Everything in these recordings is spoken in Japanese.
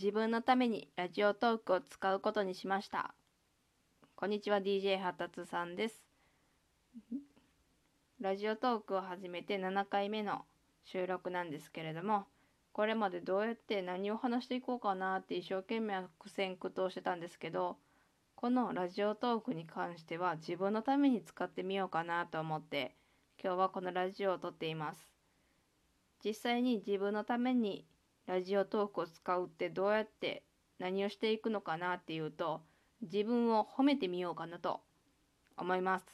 自分のためにラジオトークを使うことにしました。こんにちは DJ 発達さんです。ラジオトークを始めて7回目の収録なんですけれども、これまでどうやって何を話していこうかなって一生懸命苦戦苦闘してたんですけど、このラジオトークに関しては自分のために使ってみようかなと思って今日はこのラジオを撮っています実際に自分のためにラジオトークを使うってどうやって何をしていくのかなっていうと自分を褒めてみようかなと思います。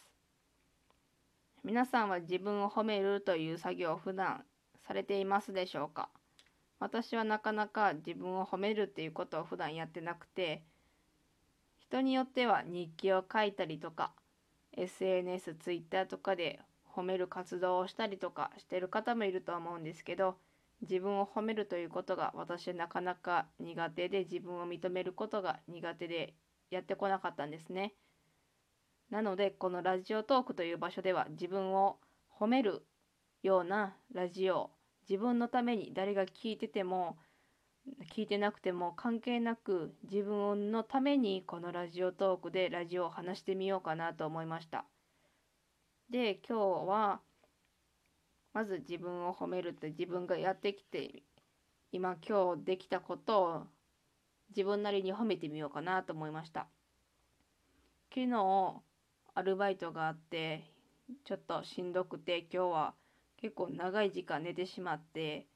皆さんは自分を褒めるという作業を普段されていますでしょうか？私はなかなか自分を褒めるっていうことを普段やってなくて人によっては日記を書いたりとか SNS、Twitter とかで褒める活動をしたりとかしてる方もいると思うんですけど自分を褒めるということが私はなかなか苦手で自分を認めることが苦手でやってこなかったんですね。なのでこのラジオトークという場所では自分を褒めるようなラジオ自分のために誰が聞いてても聞いてなくても関係なく自分のためにこのラジオトークでラジオを話してみようかなと思いました。で今日はまず自分を褒めるって自分がやってきて今今日できたことを自分なりに褒めてみようかなと思いました。昨日アルバイトがあってちょっとしんどくて今日は結構長い時間寝てしまって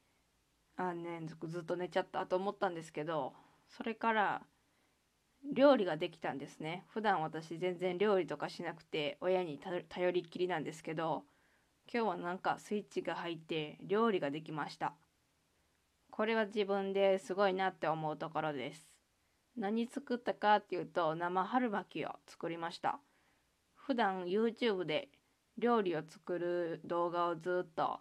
あねずっと寝ちゃったと思ったんですけどそれから料理ができたんですね普段私全然料理とかしなくて親に頼りっきりなんですけど今日はなんかスイッチが入って料理ができました。これは自分ですごいなって思うところです。何作ったかっていうと生春巻きを作りました。普段 YouTube で料理を作る動画をずっと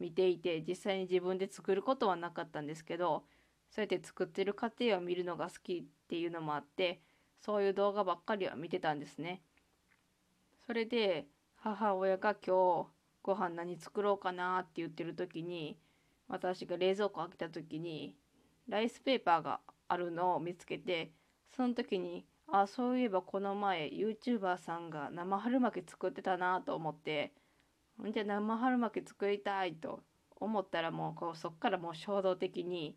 見ていて実際に自分で作ることはなかったんですけどそうやって作ってる過程を見るのが好きっていうのもあってそういう動画ばっかりは見てたんですね。それで母親が今日ご飯何作ろうかなって言ってる時に私が冷蔵庫開けた時にライスペーパーがあるのを見つけてその時にあそういえばこの前 YouTuber さんが生春巻き作ってたなと思ってじゃあ生春巻き作りたいと思ったらもうこうそっからもう衝動的に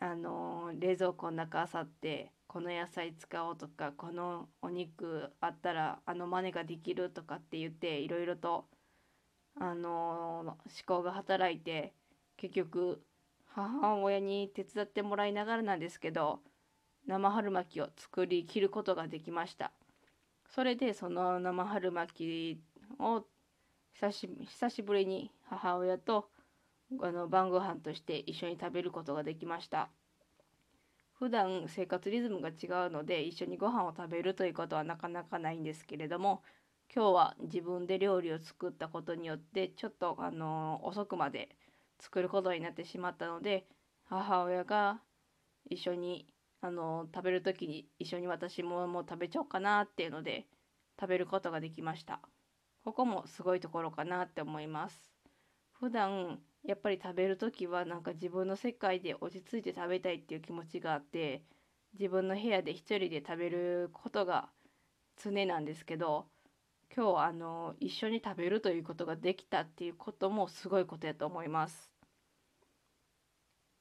あのー、冷蔵庫の中あさってこの野菜使おうとかこのお肉あったらあの真似ができるとかって言っていろいろとあの、思考が働いて結局母親に手伝ってもらいながらなんですけど生春巻きを作りきることができました。それでその生春巻きを久し久しぶりに母親とあの晩ご飯として一緒に食べることができました。普段生活リズムが違うので一緒にご飯を食べるということはなかなかないんですけれども今日は自分で料理を作ったことによってちょっとあの遅くまで作ることになってしまったので母親が一緒にあの食べる時に一緒に私ももう食べちゃおうかなっていうので食べることができました。ここもすごいところかなって思います。普段やっぱり食べる時はなんか自分の世界で落ち着いて食べたいっていう気持ちがあって自分の部屋で一人で食べることが常なんですけど今日あの一緒に食べるということができたっていうこともすごいことやと思います。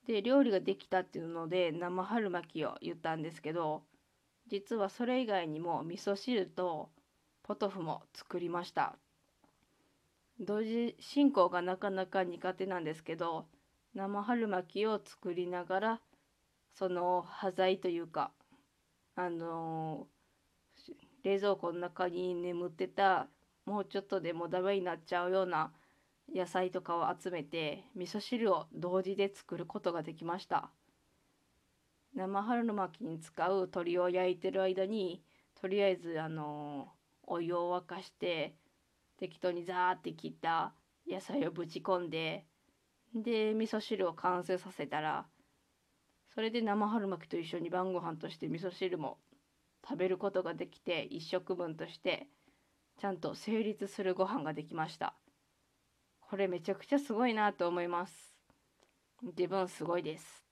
で料理ができたっていうので生春巻きを言ったんですけど実はそれ以外にも味噌汁とポトフも作りました同時進行がなかなか苦手なんですけど生春巻きを作りながらその端材というかあのー、冷蔵庫の中に眠ってたもうちょっとでもダメになっちゃうような野菜とかを集めて味噌汁を同時で作ることができました。生春巻きに使う鶏を焼いてる間にとりあえずあのお湯を沸かして適当にザーって切った野菜をぶち込んでで味噌汁を完成させたらそれで生春巻きと一緒に晩ご飯として味噌汁も食べることができて1食分としてちゃんと成立するご飯ができました。これめちゃくちゃすごいなと思います。自分すごいです。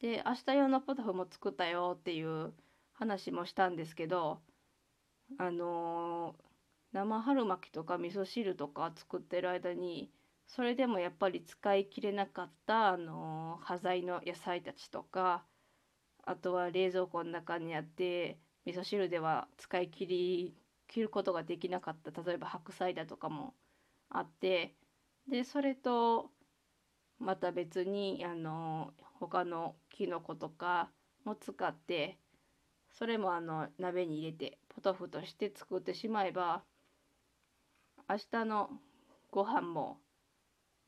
で明日用のポトフも作ったよっていう話もしたんですけどあのー生春巻きとか味噌汁とか作ってる間にそれでもやっぱり使い切れなかったあの端材の野菜たちとかあとは冷蔵庫の中にあって味噌汁では使い切り切ることができなかった例えば白菜だとかもあってでそれとまた別にあの他のきのことかも使ってそれもあの鍋に入れてポトフとして作ってしまえば明日のご飯も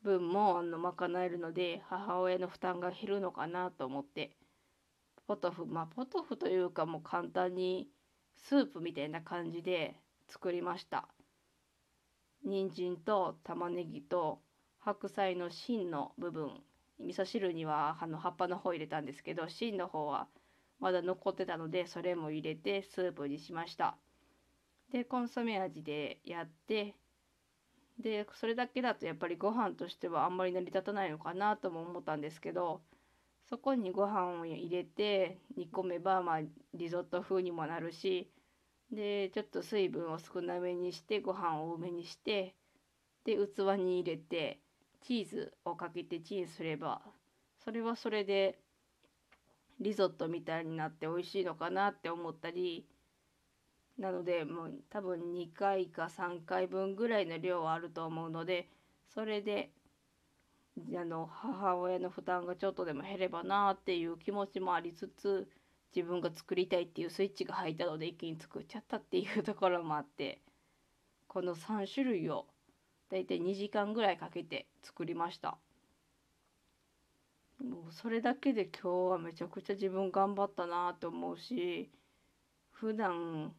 分もあの賄えるので母親の負担が減るのかなと思って。ポトフまあポトフというかもう簡単にスープみたいな感じで作りました。人参と玉ねぎと白菜の芯の部分。味噌汁にはあの葉っぱの方入れたんですけど芯の方はまだ残ってたのでそれも入れてスープにしました。でコンソメ味でやってでそれだけだとやっぱりご飯としてはあんまり成り立たないのかなとも思ったんですけどそこにご飯を入れて煮込めばまあリゾット風にもなるしでちょっと水分を少なめにしてご飯を多めにしてで器に入れてチーズをかけてチンすればそれはそれでリゾットみたいになって美味しいのかなって思ったりなのでもう多分2回か3回分ぐらいの量はあると思うのでそれであの母親の負担がちょっとでも減ればなっていう気持ちもありつつ自分が作りたいっていうスイッチが入ったので一気に作っちゃったっていうところもあってこの3種類をだいたい2時間ぐらいかけて作りました。もうそれだけで今日はめちゃくちゃ自分頑張ったなと思うし普段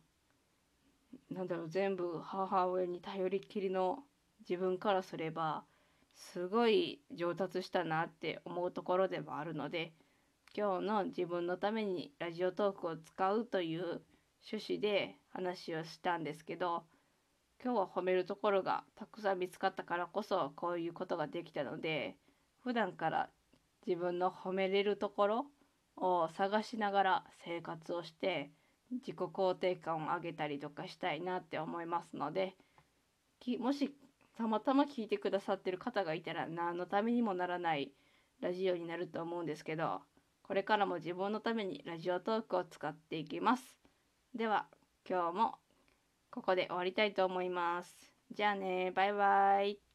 なんだろう全部母親に頼りきりの自分からすればすごい上達したなって思うところでもあるので今日の自分のためにラジオトークを使うという趣旨で話をしたんですけど今日は褒めるところがたくさん見つかったからこそこういうことができたので普段から自分の褒めれるところを探しながら生活をして自己肯定感を上げたりとかしたいなって思いますのでもしたまたま聞いてくださってる方がいたら何のためにもならないラジオになると思うんですけどこれからも自分のためにラジオトークを使っていきます。では今日もここで終わりたいと思います。じゃあねバイバイ。